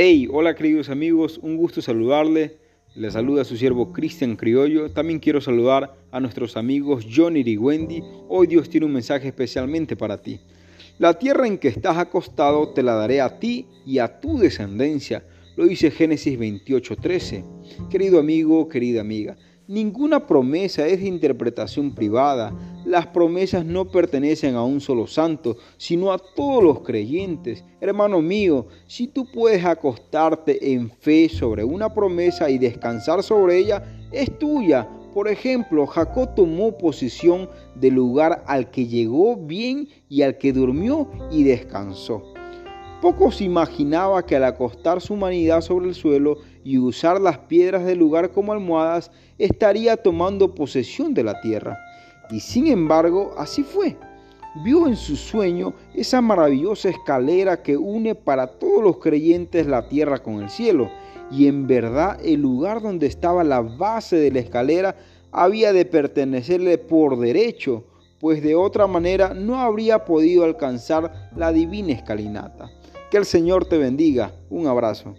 Hey, hola queridos amigos, un gusto saludarle. Les saluda su siervo Cristian Criollo. También quiero saludar a nuestros amigos Johnny y Wendy. Hoy Dios tiene un mensaje especialmente para ti. La tierra en que estás acostado te la daré a ti y a tu descendencia. Lo dice Génesis 28:13. Querido amigo, querida amiga, Ninguna promesa es de interpretación privada. Las promesas no pertenecen a un solo santo, sino a todos los creyentes. Hermano mío, si tú puedes acostarte en fe sobre una promesa y descansar sobre ella, es tuya. Por ejemplo, Jacob tomó posición del lugar al que llegó bien y al que durmió y descansó. Poco se imaginaba que al acostar su humanidad sobre el suelo y usar las piedras del lugar como almohadas, estaría tomando posesión de la tierra. Y sin embargo, así fue. Vio en su sueño esa maravillosa escalera que une para todos los creyentes la tierra con el cielo. Y en verdad el lugar donde estaba la base de la escalera había de pertenecerle por derecho, pues de otra manera no habría podido alcanzar la divina escalinata. Que el Señor te bendiga. Un abrazo.